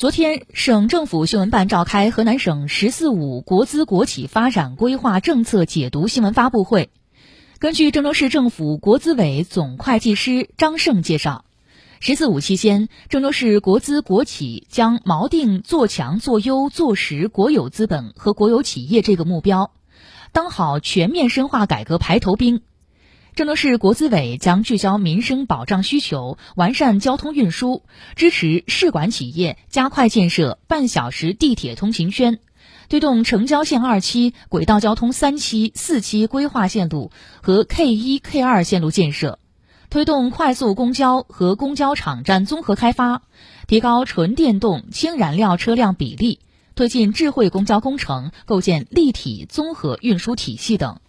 昨天，省政府新闻办召开河南省“十四五”国资国企发展规划政策解读新闻发布会。根据郑州市政府国资委总会计师张胜介绍，“十四五”期间，郑州市国资国企将锚定做强、做优、做实国有资本和国有企业这个目标，当好全面深化改革排头兵。郑州市国资委将聚焦民生保障需求，完善交通运输，支持市管企业加快建设半小时地铁通勤圈，推动城郊线二期、轨道交通三期、四期规划线路和 K 一、K 二线路建设，推动快速公交和公交场站综合开发，提高纯电动、氢燃料车辆比例，推进智慧公交工程，构建立体综合运输体系等。